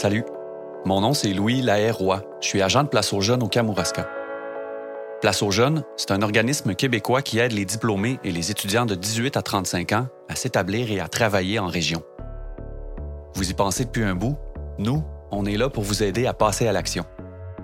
Salut, mon nom c'est Louis Lahaye-Roy. Je suis agent de Place aux Jeunes au Kamouraska. Place aux Jeunes, c'est un organisme québécois qui aide les diplômés et les étudiants de 18 à 35 ans à s'établir et à travailler en région. Vous y pensez depuis un bout? Nous, on est là pour vous aider à passer à l'action.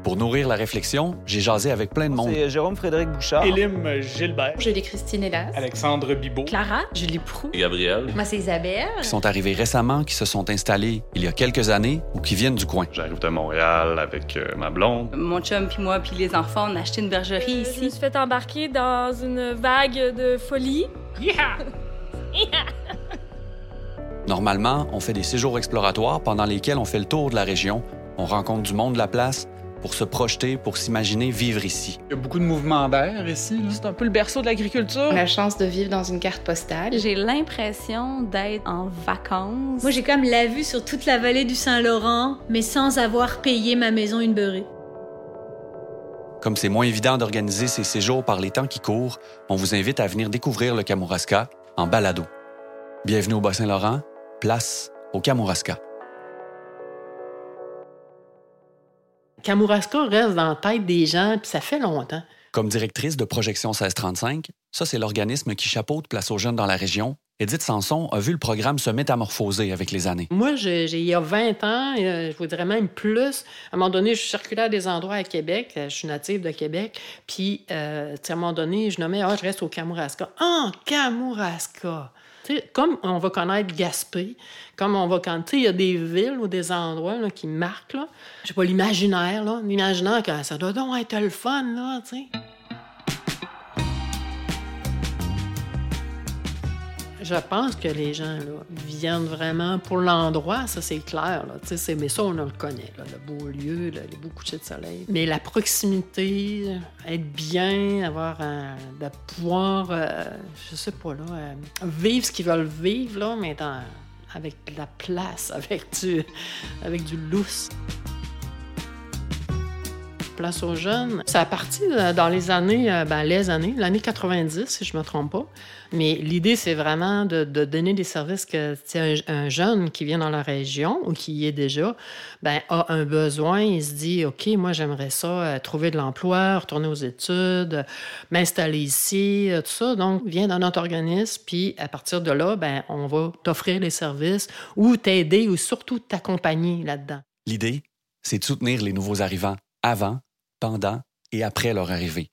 Pour nourrir la réflexion, j'ai jasé avec plein de monde. C'est Jérôme Frédéric Bouchard. Élim Gilbert. Julie Christine Hélas. Alexandre Bibot. Clara. Julie Prou. Gabriel. Moi, c'est Isabelle. Qui sont arrivés récemment, qui se sont installés il y a quelques années ou qui viennent du coin. J'arrive de Montréal avec euh, ma blonde. Mon chum puis moi puis les enfants, on a acheté une bergerie ici. Je me suis fait embarquer dans une vague de folie. Yeah! Normalement, on fait des séjours exploratoires pendant lesquels on fait le tour de la région, on rencontre du monde de la place pour se projeter, pour s'imaginer vivre ici. Il y a beaucoup de mouvements d'air ici. C'est un peu le berceau de l'agriculture. La chance de vivre dans une carte postale. J'ai l'impression d'être en vacances. Moi, j'ai comme la vue sur toute la vallée du Saint-Laurent, mais sans avoir payé ma maison une beurrée. Comme c'est moins évident d'organiser ces séjours par les temps qui courent, on vous invite à venir découvrir le Kamouraska en balado. Bienvenue au Bas-Saint-Laurent, place au Kamouraska. Kamouraska reste dans la tête des gens, puis ça fait longtemps. Comme directrice de Projection 1635, ça c'est l'organisme qui chapeaute Place aux jeunes dans la région. Edith Sanson a vu le programme se métamorphoser avec les années. Moi, j'ai il y a 20 ans, euh, je vous dirais même plus, à un moment donné, je circulais à des endroits à Québec, euh, je suis native de Québec, puis euh, à un moment donné, je nommais, ah, je reste au Kamouraska. Ah, Kamouraska! Comme on va connaître Gaspé, comme on va connaître, il y a des villes ou des endroits là, qui marquent, là. Je sais pas, l'imaginaire, là. L'imaginaire, ça doit donc être le fun, là, tu sais. Je pense que les gens là, viennent vraiment pour l'endroit, ça c'est clair. Là. C'est- Mais ça, on le connaît, le beau lieu, les beaux couchers de soleil. Mais la proximité, être bien, avoir un- de pouvoir, euh, je sais pas, là, euh, vivre ce qu'ils veulent vivre, là, mais avec de la place, avec du, avec du lousse. Place aux jeunes. Ça a parti euh, dans les années, euh, ben, les années, l'année 90, si je me trompe pas. Mais l'idée, c'est vraiment de, donner des services que un, un jeune qui vient dans la région ou qui y est déjà, ben, a un besoin. Il se dit, OK, moi, j'aimerais ça, euh, trouver de l'emploi, retourner aux études, m'installer ici, tout ça. Donc, viens dans notre organisme, puis à partir de là, ben, on va t'offrir les services ou t'aider ou surtout t'accompagner là-dedans. L'idée, c'est de soutenir les nouveaux arrivants avant, pendant et après leur arrivée.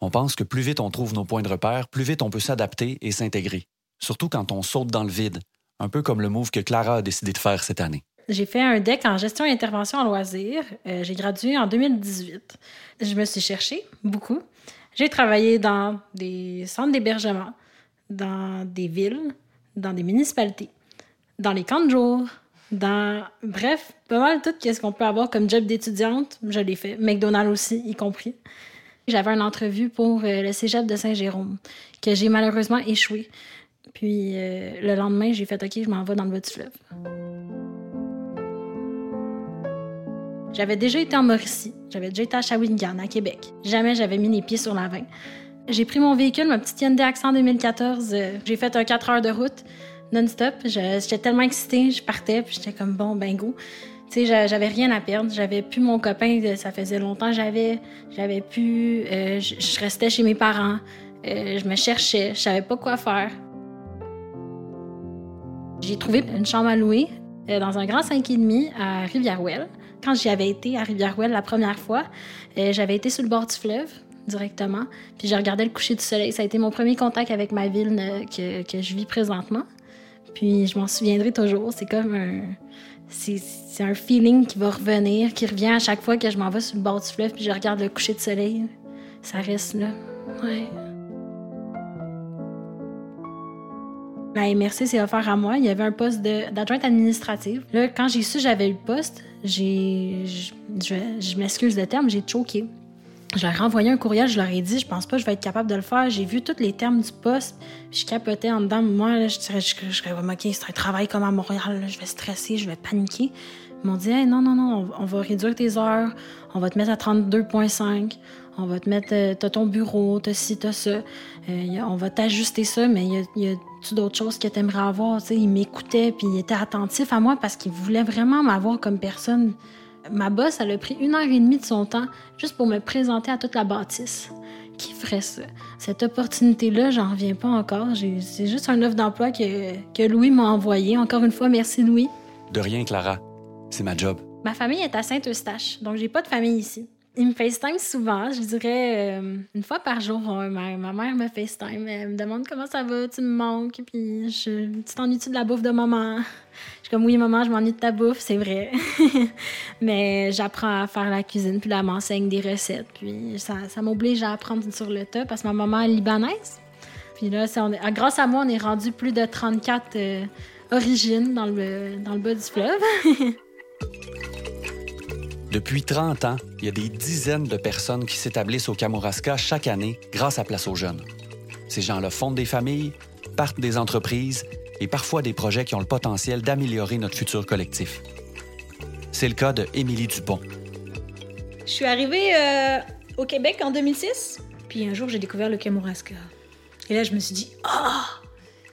On pense que plus vite on trouve nos points de repère, plus vite on peut s'adapter et s'intégrer. Surtout quand on saute dans le vide, un peu comme le move que Clara a décidé de faire cette année. J'ai fait un DEC en gestion et intervention en loisirs. Euh, j'ai gradué en 2018. Je me suis cherchée beaucoup. J'ai travaillé dans des centres d'hébergement, dans des villes, dans des municipalités, dans les camps de jour, dans... Bref, pas mal tout ce qu'on peut avoir comme job d'étudiante, je l'ai fait. McDonald's aussi, y compris. J'avais une entrevue pour euh, le cégep de Saint-Jérôme, que j'ai malheureusement échoué. Puis euh, le lendemain, j'ai fait OK, je m'en vais dans le bas du fleuve. J'avais déjà été en Mauricie, j'avais déjà été à Shawinigan, à Québec. Jamais j'avais mis les pieds sur la 20. J'ai pris mon véhicule, ma petite Hyundai Accent 2014. euh, j'ai fait un 4 heures de route non-stop. Je- J'étais tellement excitée, je partais, puis j'étais comme bon, ben go. Tu sais, j'a- j'avais rien à perdre. J'avais plus mon copain, ça faisait longtemps j'avais. J'avais plus. euh, je je restais chez mes parents. Euh, je me cherchais, je savais pas quoi faire. J'ai trouvé une chambre à louer euh, dans un grand 5,5 à Rivière-Ouelle. Quand j'y avais été à Rivière-Ouelle la première fois, j'avais été sur le bord du fleuve directement, puis j'ai regardé le coucher du soleil. Ça a été mon premier contact avec ma ville que je vis présentement. Puis je m'en souviendrai toujours. C'est comme un... C'est un feeling qui va revenir, qui revient à chaque fois que je m'en vais sur le bord du fleuve puis je regarde le coucher de soleil. Ça reste là. Ouais. La MRC s'est offert à moi. Il y avait un poste de- d'adjointe administrative. Là, quand j'ai su que j'avais le poste, j'ai. Je, je- m'excuse le terme, j'ai choqué. Je leur ai renvoyé un courriel, je leur ai dit, je pense pas que je vais être capable de le faire. J'ai vu tous les termes du poste, puis je capotais en dedans. Moi, là, je dirais, je, je, serais OK, c'est un travail comme à Montréal, je vais stresser, je vais paniquer. Ils m'ont dit, Hey, non, non, non, on, va réduire tes heures, on va te mettre à 32,5, on va te mettre, euh, t'as ton bureau, t'as ci, t'as ça, Euh, a- on va t'ajuster ça, mais il y a, a-tu d'autres choses que t'aimerais avoir? Ils m'écoutaient, puis ils étaient attentifs à moi parce qu'ils voulaient vraiment m'avoir comme personne. Ma boss, elle a pris une heure et demie de son temps juste pour me présenter à toute la bâtisse. Qui ferait ça? Cette opportunité-là, j'en reviens pas encore. C'est juste un offre d'emploi que, que Louis m'a envoyé. Encore une fois, merci Louis. De rien, Clara. C'est ma job. Ma famille est à Saint-Eustache, donc j'ai pas de famille ici. Ils me FaceTime souvent, je dirais euh, une fois par jour. ma, ma mère me FaceTime, elle me demande comment ça va, tu me manques, puis je, tu t'ennuies-tu de la bouffe de maman? Je suis comme oui, maman, je m'ennuie de ta bouffe, c'est vrai. Mais j'apprends à faire la cuisine, puis là, elle m'enseigne des recettes, puis ça, ça m'oblige à apprendre sur le tas parce que ma maman est libanaise. Puis là, on est- grâce à moi, on est rendu plus de 34 euh, origines dans le, dans le bas du fleuve. Depuis 30 ans, il y a des dizaines de personnes qui s'établissent au Kamouraska chaque année grâce à Place aux Jeunes. Ces gens-là fondent des familles, partent des entreprises et parfois des projets qui ont le potentiel d'améliorer notre futur collectif. C'est le cas de Émilie Dupont. Je suis arrivée euh, au Québec en 2006, puis un jour j'ai découvert le Kamouraska. Et là je me suis dit, ah,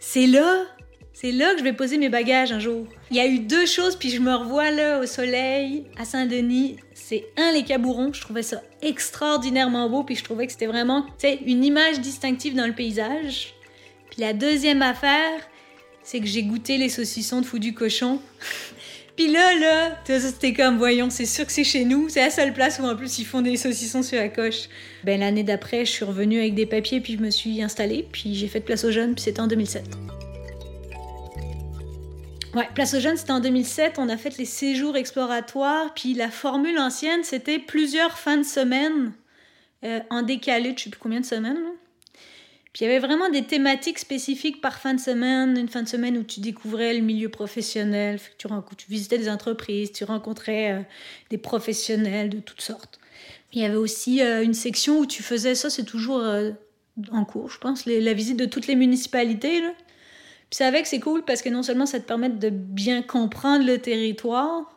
c'est là, c'est là que je vais poser mes bagages un jour. Il y a eu deux choses, puis je me revois là au soleil, à Saint-Denis. C'est un, les cabourons, je trouvais ça extraordinairement beau, puis je trouvais que c'était vraiment, une image distinctive dans le paysage. Puis la deuxième affaire, c'est que j'ai goûté les saucissons de fou du cochon. Puis là, là, c'était comme, voyons, c'est sûr que c'est chez nous. C'est la seule place où en plus ils font des saucissons sur la coche. Ben l'année d'après, je suis revenue avec des papiers, puis je me suis installée, puis j'ai fait place aux jeunes, puis c'était en 2007. Ouais, place aux jeunes, c'était en 2007. On a fait les séjours exploratoires, puis la formule ancienne, c'était plusieurs fins de semaine euh, en décalé, je sais plus combien de semaines. Puis il y avait vraiment des thématiques spécifiques par fin de semaine. Une fin de semaine où tu découvrais le milieu professionnel, tu, tu visitais des entreprises, tu rencontrais euh, des professionnels de toutes sortes. Il y avait aussi euh, une section où tu faisais ça, c'est toujours euh, en cours, je pense, la visite de toutes les municipalités. Là. Puis c'est avec, c'est cool parce que non seulement ça te permet de bien comprendre le territoire,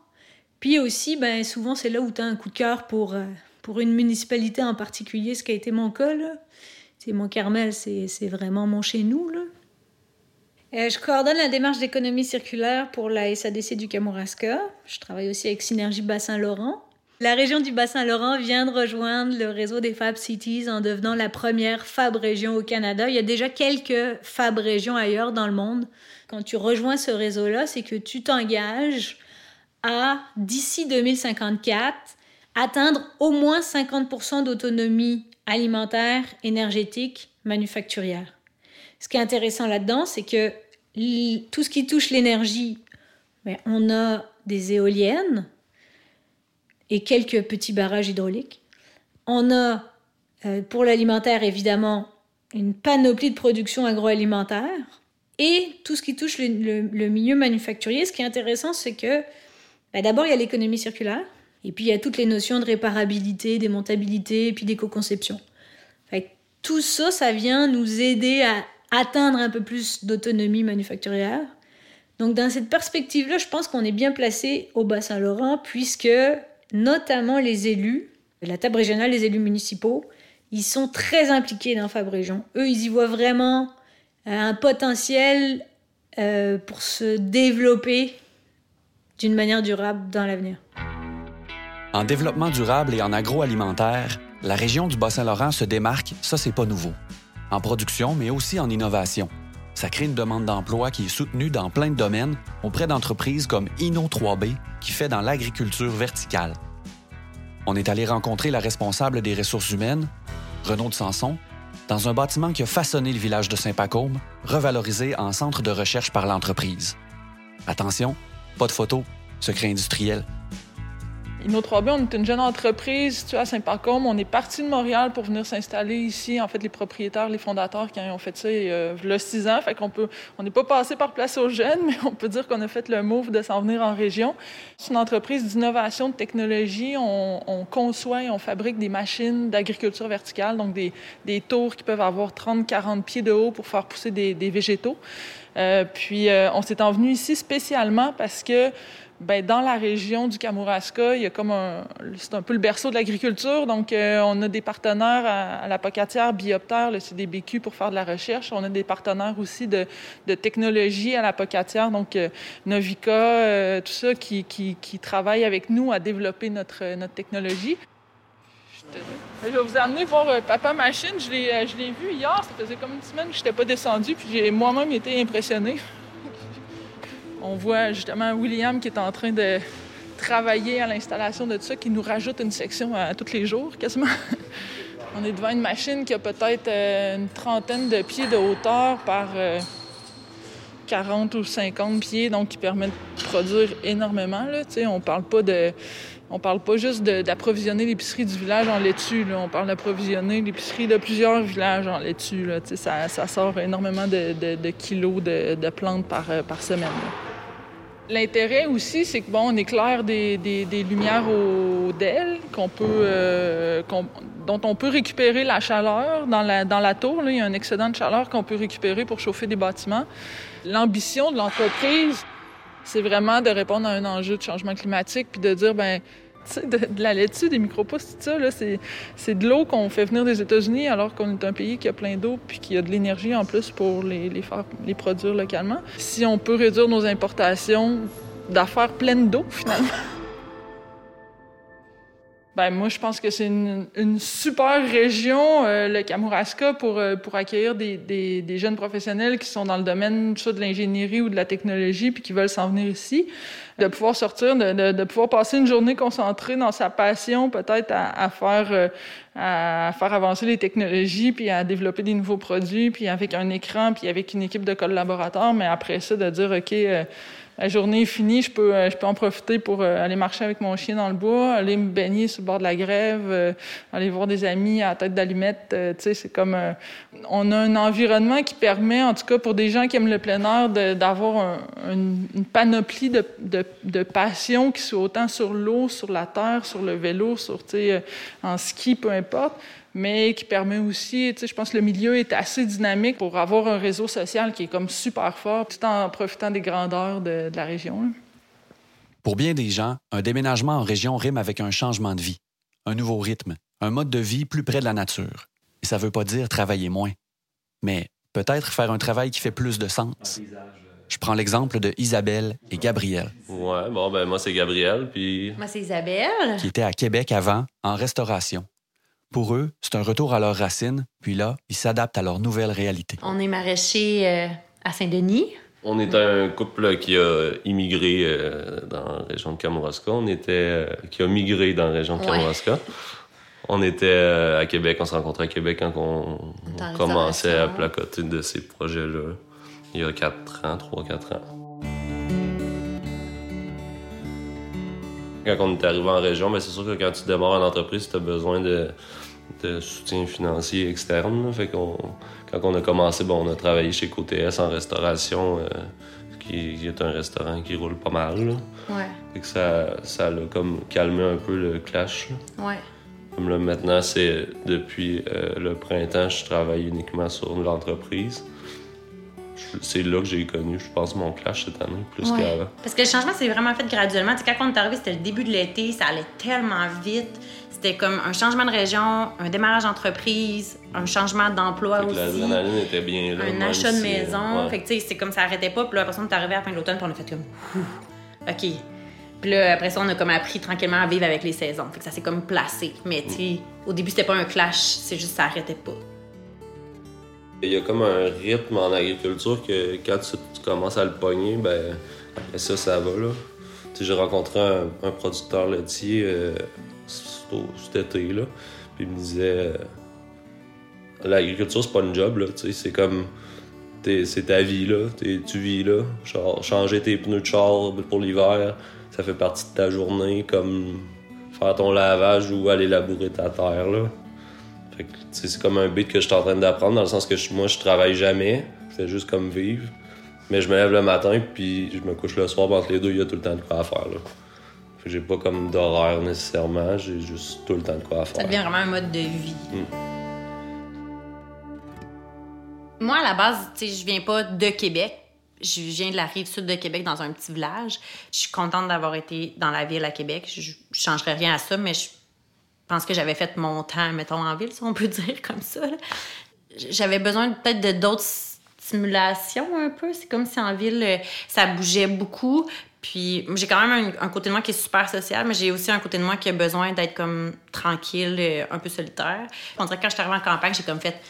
puis aussi, ben, souvent, c'est là où tu as un coup de cœur pour, euh, pour une municipalité en particulier, ce qui a été mon cas. Là. C'est mon Carmel, c'est vraiment mon chez nous. Là. Euh, je coordonne la démarche d'économie circulaire pour la SADC du Kamouraska. Je travaille aussi avec Synergie Bassin-Laurent. La région du Bassin-Laurent vient de rejoindre le réseau des Fab Cities en devenant la première Fab région au Canada. Il y a déjà quelques Fab régions ailleurs dans le monde. Quand tu rejoins ce réseau-là, c'est que tu t'engages à, d'ici 2054, atteindre au moins 50% d'autonomie alimentaire, énergétique, manufacturière. Ce qui est intéressant là-dedans, c'est que tout ce qui touche l'énergie, ben, on a des éoliennes et quelques petits barrages hydrauliques. On a, euh, pour l'alimentaire, évidemment, une panoplie de production agroalimentaire. Et tout ce qui touche le, milieu manufacturier, ce qui est intéressant, c'est que ben, d'abord, il y a l'économie circulaire, et puis il y a toutes les notions de réparabilité, démontabilité, et puis d'éco-conception. Tout ça, ça vient nous aider à atteindre un peu plus d'autonomie manufacturière. Donc dans cette perspective-là, je pense qu'on est bien placé au Bas-Saint-Laurent, puisque notamment les élus, la table régionale, les élus municipaux, ils sont très impliqués dans Fab Région. Eux, ils y voient vraiment euh, un potentiel euh, pour se développer d'une manière durable dans l'avenir. En développement durable et en agroalimentaire, la région du Bas-Saint-Laurent se démarque, ça c'est pas nouveau. En production, mais aussi en innovation. Ça crée une demande d'emploi qui est soutenue dans plein de domaines auprès d'entreprises comme Inno3B, qui fait dans l'agriculture verticale. On est allé rencontrer la responsable des ressources humaines, Renaud de Sanson, dans un bâtiment qui a façonné le village de Saint-Pacôme, revalorisé en centre de recherche par l'entreprise. Attention, pas de photo, secret industriel. Inno3B, on est une jeune entreprise située à Saint-Pacôme. On est parti de Montréal pour venir s'installer ici. En fait, les propriétaires, les fondateurs qui ont fait ça il y a six ans. Fait qu'on peut, on n'est pas passé par Place aux Jeunes, mais on peut dire qu'on a fait le move de s'en venir en région. C'est une entreprise d'innovation, de technologie. On, conçoit et on fabrique des machines d'agriculture verticale, donc des, des, tours qui peuvent avoir 30-40 pieds de haut pour faire pousser des, des végétaux. Euh, puis, euh, on s'est en venu ici spécialement parce que ben, dans la région du Kamouraska, il y a comme c'est un peu le berceau de l'agriculture. Donc, euh, on a des partenaires à, la Pocatière, Bioptère, le CDBQ pour faire de la recherche. On a des partenaires aussi de, technologie à la Pocatière, donc euh, Novica, euh, tout ça, qui, qui, travaillent avec nous à développer notre, notre technologie. Je vais vous amener voir Papa Machine. Je l'ai, vu hier, ça faisait comme une semaine que je n'étais pas descendu, puis j'ai moi-même été impressionné. On voit justement William qui est en train de travailler à l'installation de tout ça, qui nous rajoute une section à, tous les jours quasiment. On est devant une machine qui a peut-être euh, une trentaine de pieds de hauteur par 40 euh, ou 50 pieds, donc qui permet de produire énormément. On parle pas de. On parle pas juste d'approvisionner l'épicerie du village en laitue. On parle d'approvisionner l'épicerie de plusieurs villages en laitue. Ça, ça, sort énormément de, kilos de, plantes par, euh, semaine. L'intérêt aussi, c'est que bon, on éclaire des, lumières au DEL euh, dont on peut récupérer la chaleur dans la, tour. Il y a un excédent de chaleur qu'on peut récupérer pour chauffer des bâtiments. L'ambition de l'entreprise, c'est vraiment de répondre à un enjeu de changement climatique puis de dire ben de, de, la laitue, des micropousses, tout ça, là, c'est, c'est de l'eau qu'on fait venir des États-Unis alors qu'on est un pays qui a plein d'eau puis qui a de l'énergie en plus pour les, les, faire, les produire localement. Si on peut réduire nos importations d'affaires pleines d'eau, finalement. Ben, moi, je pense que c'est une, une, super région, euh, le Kamouraska, pour, euh, pour accueillir des, des, des, jeunes professionnels qui sont dans le domaine de l'ingénierie ou de la technologie puis qui veulent s'en venir ici. De pouvoir sortir, de, de, pouvoir passer une journée concentrée dans sa passion, peut-être à, à, faire euh, à faire avancer les technologies, puis à développer des nouveaux produits, puis avec un écran, puis avec une équipe de collaborateurs, mais après ça, de dire, OK, euh, la journée est finie, je peux, euh, je peux en profiter pour euh, aller marcher avec mon chien dans le bois, aller me baigner sur le bord de la grève, euh, aller voir des amis à tête d'allumette. tu sais, c'est comme... on a un environnement qui permet, en tout cas pour des gens qui aiment le plein air, d'avoir une, panoplie de, de, de passions qui sont autant sur l'eau, sur la terre, sur le vélo, sur, tu sais, en ski, peu importe mais qui permet aussi, tu sais, je pense que le milieu est assez dynamique pour avoir un réseau social qui est comme super fort, tout en profitant des grandeurs de, la région. Pour bien des gens, un déménagement en région rime avec un changement de vie, un nouveau rythme, un mode de vie plus près de la nature. Et ça ne veut pas dire travailler moins, mais peut-être faire un travail qui fait plus de sens. Je prends l'exemple de Isabelle et Gabriel. Ouais, bon, ben moi, c'est Gabriel, puis... Moi, c'est Isabelle. Qui était à Québec avant, en restauration. Pour eux, c'est un retour à leurs racines, puis là, ils s'adaptent à leur nouvelle réalité. On est maraîcher euh, à Saint-Denis. On est un couple qui a immigré euh, dans la région de Kamouraska. On était euh, qui a migré dans la région de Kamouraska. On était à Québec, on s'est rencontrés à Québec quand on, commençait à placoter de ces projets-là il y a 4 ans, 3-4 ans. Quand on est arrivé en région, mais ben, c'est sûr que quand tu démarres en entreprise, tu as besoin de, de soutien financier externe. Fait qu'on, quand on a commencé, bon, on a travaillé chez QTS en restauration, euh, qui, est un restaurant qui roule pas mal. Ouais. Fait que ça, ça l'a comme calmé un peu le clash. Ouais. Comme là, maintenant, c'est depuis euh, le printemps, je travaille uniquement sur l'entreprise c'est là que j'ai connu, je pense, mon clash cette année, plus qu'avant. Parce que le changement s'est vraiment fait graduellement. quand on est arrivé, c'était le début de l'été, ça allait tellement vite. C'était comme un changement de région, un démarrage d'entreprise, un changement d'emploi aussi. L'adrénaline était bien là. Un achat de maison. Fait que, tu sais, c'est comme ça arrêtait pas. Puis là, après ça, on est arrivé à la fin de l'automne, puis on a fait comme. OK. Puis là, après ça, on a comme appris tranquillement à vivre avec les saisons. Fait que ça s'est comme placé. Mais, tu sais, au début, c'était pas un clash, c'est juste ça arrêtait pas. Il y a comme un rythme en agriculture que quand tu, commences à le pogner, ben ça, ça va. là. J'ai rencontré un, producteur laitier euh, cet été, là, puis il me disait euh, l'agriculture, c'est pas une job, là, c'est comme c'est ta vie, là, tu vis là. Genre, changer tes pneus de char pour l'hiver, ça fait partie de ta journée comme faire ton lavage ou aller labourer ta terre. Là. C'est comme un beat que je suis en train d'apprendre, dans le sens que je- moi, je travaille jamais. Je fais juste comme vivre. Mais je me lève le matin, puis je me couche le soir, entre les deux, il y a tout le temps de quoi à faire. Là. Fait que j'ai pas comme d'horaire nécessairement, j'ai juste tout le temps de quoi à faire. Ça devient vraiment un mode de vie. Mm. Moi, à la base, tu sais, je viens pas de Québec. Je viens de la rive sud de Québec, dans un petit village. Je suis contente d'avoir été dans la ville à Québec. Je, je changerais rien à ça, mais je pense que j'avais fait mon temps, mettons, en ville, si on peut dire comme ça. J'avais besoin peut-être de d'autres stimulations un peu. C'est comme si en ville, euh, ça bougeait beaucoup. Puis j'ai quand même un, un côté de moi qui est super social, mais j'ai aussi un côté de moi qui a besoin d'être comme tranquille, euh, un peu solitaire. On dirait que quand je suis arrivée en campagne, j'ai comme fait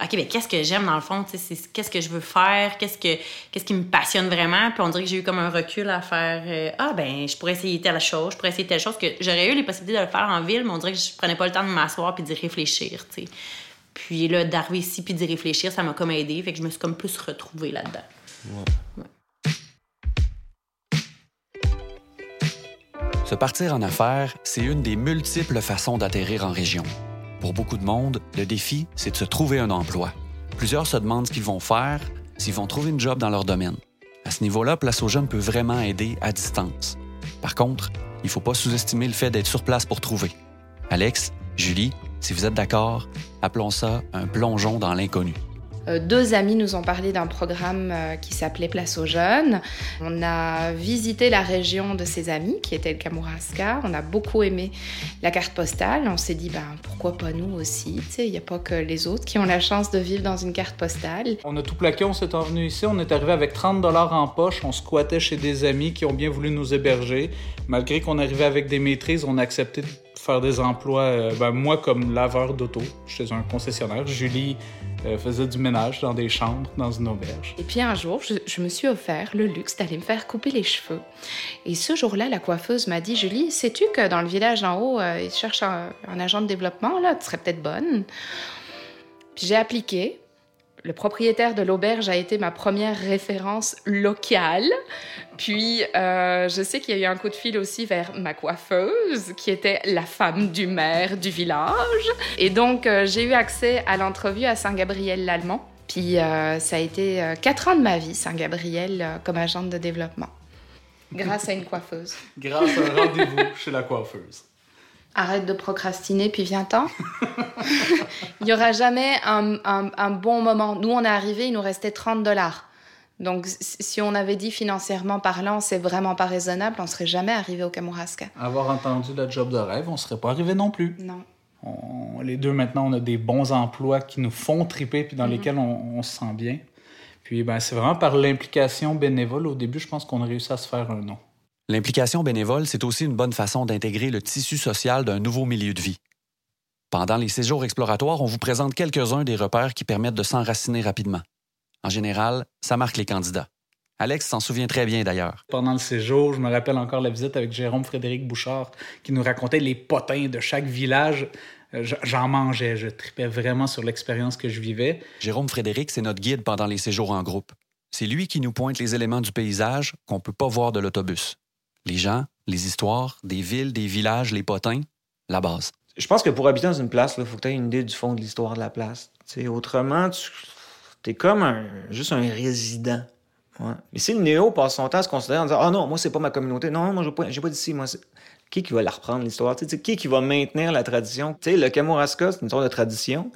OK, ben qu'est-ce que j'aime dans le fond? Tu sais, c'est- Qu'est-ce que je veux faire? Qu'est-ce, que, qu'est-ce qui me passionne vraiment? Puis on dirait que j'ai eu comme un recul à faire euh, Ah, ben, je pourrais essayer telle chose, je pourrais essayer telle chose, que j'aurais eu les possibilités de le faire en ville, mais on dirait que je prenais pas le temps de m'asseoir puis d'y réfléchir, tu sais. Puis là, d'arriver ici puis d'y réfléchir, ça m'a comme aidé. Fait que je me suis comme plus retrouvée là-dedans. Se partir en affaires, c'est une des multiples façons d'atterrir en région. Pour beaucoup de monde, le défi, c'est de se trouver un emploi. Plusieurs se demandent ce qu'ils vont faire, s'ils vont trouver une job dans leur domaine. À ce niveau-là, Place aux jeunes peut vraiment aider à distance. Par contre, il ne faut pas sous-estimer le fait d'être sur place pour trouver. Alex, Julie, si vous êtes d'accord, appelons ça un plongeon dans l'inconnu. Euh, Deux amis nous ont parlé d'un programme euh, qui s'appelait Place aux Jeunes. On a visité la région de ses amis, qui était le Kamouraska. On a beaucoup aimé la carte postale. On s'est dit, ben, pourquoi pas nous aussi? Il n'y a pas que les autres qui ont la chance de vivre dans une carte postale. On a tout plaqué, on s'est envenu ici. On est arrivé avec 30 dollars en poche. On squattait chez des amis qui ont bien voulu nous héberger. Malgré qu'on arrivait avec des maîtrises, on a accepté faire des emplois. euh, ben, moi, comme laveur d'auto, chez un concessionnaire. Julie euh, faisait du ménage dans des chambres, dans une auberge. Et puis un jour, je, je me suis offert le luxe d'aller me faire couper les cheveux. Et ce jour-là, la coiffeuse m'a dit Julie, sais-tu que dans le village en haut, euh, ils cherchent un, un agent de développement Là, tu serais peut-être bonne. Puis j'ai appliqué. Le propriétaire de l'auberge a été ma première référence locale. Puis, euh, je sais qu'il y a eu un coup de fil aussi vers ma coiffeuse, qui était la femme du maire du village. Et donc, euh, j'ai eu accès à l'entrevue à Saint-Gabriel-l'Allemand. Puis, euh, ça a été quatre ans de ma vie, Saint-Gabriel, comme agente de développement. Grâce à une coiffeuse. Grâce à un rendez-vous chez la coiffeuse. Arrête de procrastiner, puis viens-t'en. il n'y aura jamais un, un- un bon moment. Nous, on est arrivé, il nous restait 30 dollars. Donc, si on avait dit financièrement parlant, c'est vraiment pas raisonnable, on serait jamais arrivé au Kamouraska. Avoir entendu la job de rêve, on serait pas arrivé non plus. Non. On- les deux, maintenant, on a des bons emplois qui nous font triper puis dans lesquels on, on se sent bien. Puis, ben, c'est vraiment par l'implication bénévole. Au début, je pense qu'on a réussi à se faire un nom. L'implication bénévole, c'est aussi une bonne façon d'intégrer le tissu social d'un nouveau milieu de vie. Pendant les séjours exploratoires, on vous présente quelques-uns des repères qui permettent de s'enraciner rapidement. En général, ça marque les candidats. Alex s'en souvient très bien d'ailleurs. Pendant le séjour, je me rappelle encore la visite avec Jérôme Frédéric Bouchard qui nous racontait les potins de chaque village. Euh, J'en mangeais, je tripais vraiment sur l'expérience que je vivais. Jérôme Frédéric, c'est notre guide pendant les séjours en groupe. C'est lui qui nous pointe les éléments du paysage qu'on ne peut pas voir de l'autobus. Les gens, les histoires, des villes, des villages, les potins, la base. Je pense que pour habiter dans une place, il faut que tu aies une idée du fond de l'histoire de la place. Tu sais, autrement, tu es comme un, juste un résident. Mais si le néo passe son temps à se considérer en disant Ah non, moi, c'est pas ma communauté. Non, moi, pas, j'ai pas d'ici. Moi, qui qui va la reprendre, l'histoire? Qui qui va maintenir la tradition? Tu sais, le Kamouraska, c'est une sorte de tradition.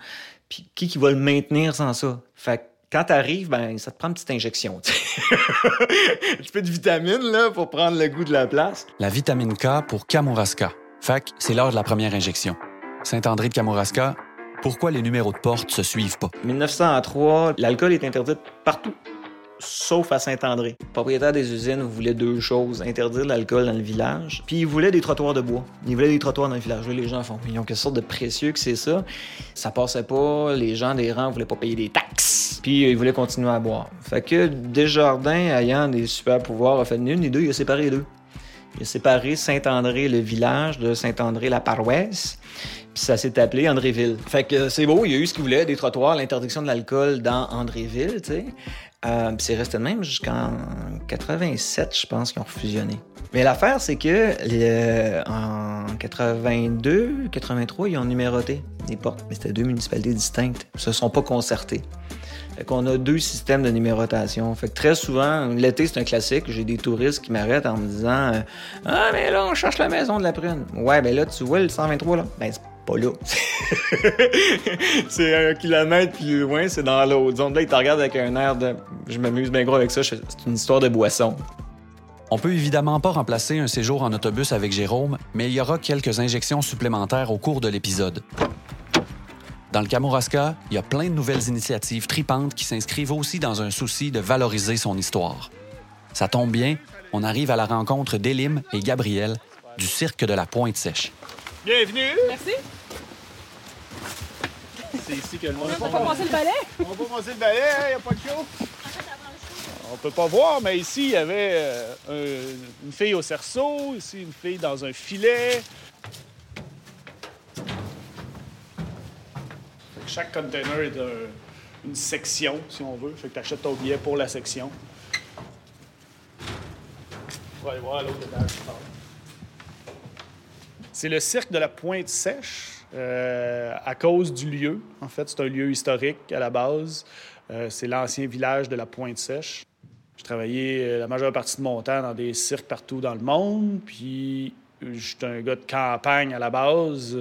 Puis qui qui va le maintenir sans ça? Fait quand t'arrives, ben, ça te prend une petite injection. tu un petit peu de vitamine, là, pour prendre le goût de la place. La vitamine K pour Kamouraska. Fait que c'est l'heure de la première injection. Saint-André de Kamouraska, pourquoi les numéros de porte se suivent pas? 1903, l'alcool est interdit partout, sauf à Saint-André. Le propriétaire des usines voulait deux choses interdire l'alcool dans le village, puis il voulait des trottoirs de bois. Il voulait des trottoirs dans le village. Là, les gens font, ils ont quelque sorte de précieux que c'est ça. Ça passait pas, les gens des rangs voulaient pas payer des taxes, puis euh, ils voulaient continuer à boire. Fait que Desjardins, ayant des super pouvoirs, a fait une ni deux, il a séparé les deux. Il a séparé Saint-André, le village, de Saint-André, la paroisse. Puis ça s'est appelé Andréville. Fait que c'est beau, il y a eu ce qu'il voulait, des trottoirs, l'interdiction de l'alcool dans Andréville, tu sais. Euh, c'est resté de même jusqu'en 87, je pense, qu'ils ont fusionné. Mais l'affaire, c'est que en 82, 83, ils ont numéroté les portes, mais c'était deux municipalités distinctes. Ils se sont pas concertés. Fait qu'on a deux systèmes de numérotation. Fait que très souvent, l'été, c'est un classique. J'ai des touristes qui m'arrêtent en me disant euh, Ah, mais là, on cherche la maison de la prune. Ouais, ben là, tu vois le 123, là? Ben, c'est pas là. c'est un kilomètre plus loin, c'est dans l'autre zone. Là, ils te regardent avec un air de. Je m'amuse bien gros avec ça, c'est une histoire de boisson. On peut évidemment pas remplacer un séjour en autobus avec Jérôme, mais il y aura quelques injections supplémentaires au cours de l'épisode. Dans le Kamouraska, il y a plein de nouvelles initiatives tripantes qui s'inscrivent aussi dans un souci de valoriser son histoire. Ça tombe bien, on arrive à la rencontre d'Elim et Gabriel du cirque de la Pointe-Sèche. Bienvenue! Merci. C'est ici que le monde... On va commencer le ballet. On va commencer le ballet, il n'y a pas de show. On peut pas voir, mais ici, il y avait euh, un- une fille au cerceau, ici, une fille dans un filet. Chaque container est un- une section, si on veut. Fait que tu achètes ton billet pour la section. On va aller voir l'autre étage. C'est le cirque de la Pointe-Sèche, euh, à cause du lieu. En fait, c'est un lieu historique à la base. Euh, c'est l'ancien village de la Pointe-Sèche. J'ai travaillé euh, la majeure partie de mon temps dans des cirques partout dans le monde. Puis, j'étais un gars de campagne à la base.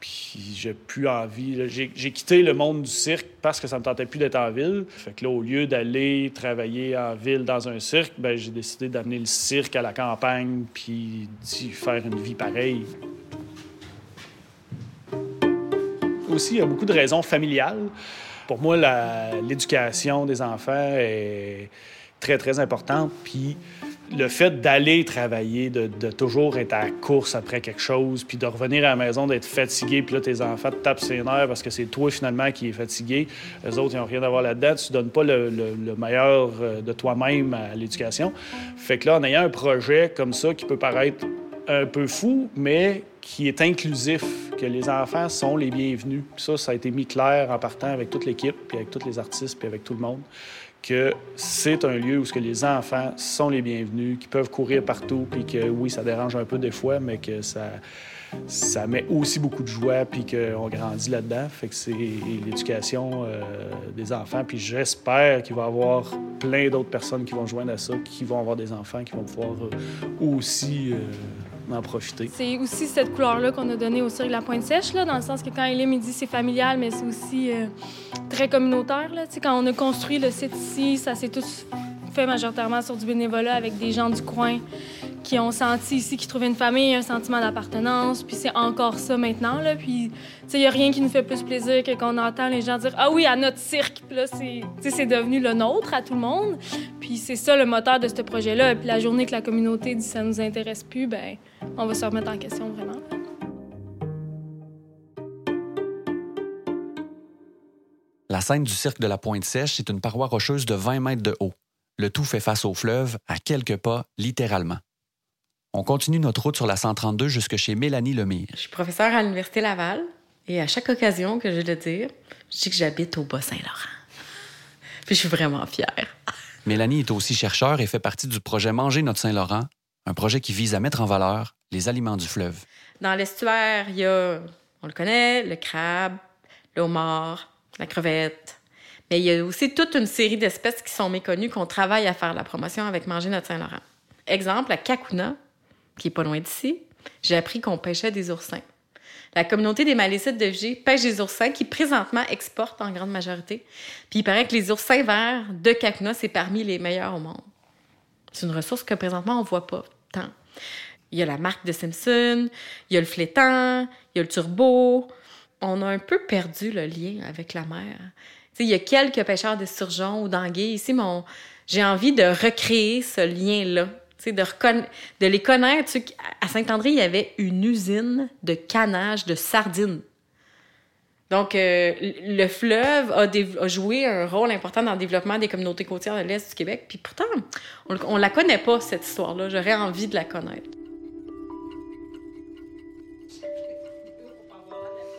Puis, j'ai plus envie. J'ai quitté le monde du cirque parce que ça me tentait plus d'être en ville. Fait que là, au lieu d'aller travailler en ville dans un cirque, ben, j'ai décidé d'amener le cirque à la campagne puis d'y faire une vie pareille. Aussi, il y a beaucoup de raisons familiales. Pour moi, l'éducation des enfants est très, très importante. Puis le fait d'aller travailler, de, toujours être à la course après quelque chose, puis de revenir à la maison, d'être fatigué, puis là, tes enfants te tapent ses nerfs parce que c'est toi, finalement, qui es fatigué. Les autres, ils n'ont rien à voir là-dedans. Tu donnes pas le, le- le meilleur euh, de toi-même à l'éducation. Fait que là, en ayant un projet comme ça qui peut paraître un peu fou, mais qui est inclusif, que les enfants sont les bienvenus. Ça, ça a été mis clair en partant avec toute l'équipe, puis avec tous les artistes, puis avec tout le monde, que c'est un lieu où ce que les enfants sont les bienvenus, qui peuvent courir partout, puis que oui, ça dérange un peu des fois, mais que ça, ça met aussi beaucoup de joie, puis qu'on grandit là-dedans. Fait que c'est l'éducation euh, des enfants. Puis j'espère qu'il va y avoir plein d'autres personnes qui vont joindre à ça, qui vont avoir des enfants, qui vont pouvoir euh, aussi euh, C'est aussi cette couleur-là qu'on a donnée au cirque la Pointe-Sèche, là, dans le sens que quand il dit c'est familial, mais c'est aussi euh, très communautaire. Là. Quand on a construit le site ici, ça s'est tout fait majoritairement sur du bénévolat avec des gens du coin qui ont senti ici qu'ils trouvaient une famille, un sentiment d'appartenance. Puis c'est encore ça maintenant. Là. Puis il n'y a rien qui nous fait plus plaisir que qu'on entend les gens dire Ah oui, à notre cirque. Puis là, c'est tu sais, c'est devenu le nôtre à tout le monde. Puis c'est ça le moteur de ce projet-là. Puis la journée que la communauté dit ça nous intéresse plus, ben on va se remettre en question vraiment. La scène du cirque de la Pointe-Sèche est une paroi rocheuse de 20 mètres de haut. Le tout fait face au fleuve, à quelques pas, littéralement. On continue notre route sur la 132 jusque chez Mélanie Lemire. Je suis professeure à l'Université Laval et à chaque occasion que j'ai de dire, je dis que j'habite au Bas-Saint-Laurent. Puis je suis vraiment fière. Mélanie est aussi chercheure et fait partie du projet Manger notre Saint-Laurent, un projet qui vise à mettre en valeur les aliments du fleuve. Dans l'estuaire, il y a, on le connaît, le crabe, le homard, la crevette. Mais il y a aussi toute une série d'espèces qui sont méconnues qu'on travaille à faire la promotion avec Manger notre Saint-Laurent. Exemple, à Kakuna, qui est pas loin d'ici, j'ai appris qu'on pêchait des oursins. La communauté des Malécites de Vigée pêche des oursins qui, présentement, exportent en grande majorité. Puis il paraît que les oursins verts de Kakuna, c'est parmi les meilleurs au monde. C'est une ressource que, présentement, on voit pas tant. Il y a la marque de Simpson, il y a le flétan, il y a le turbo. On a un peu perdu le lien avec la mer. Il y a quelques pêcheurs de surgeons ou d'anguilles ici, mais j'ai envie de recréer ce lien-là. De, les connaître. À Saint-André, il y avait une usine de canage de sardines. Donc, euh, le fleuve a, a joué un rôle important dans le développement des communautés côtières de l'Est du Québec. Puis pourtant, on, on la connaît pas, cette histoire-là. J'aurais envie de la connaître.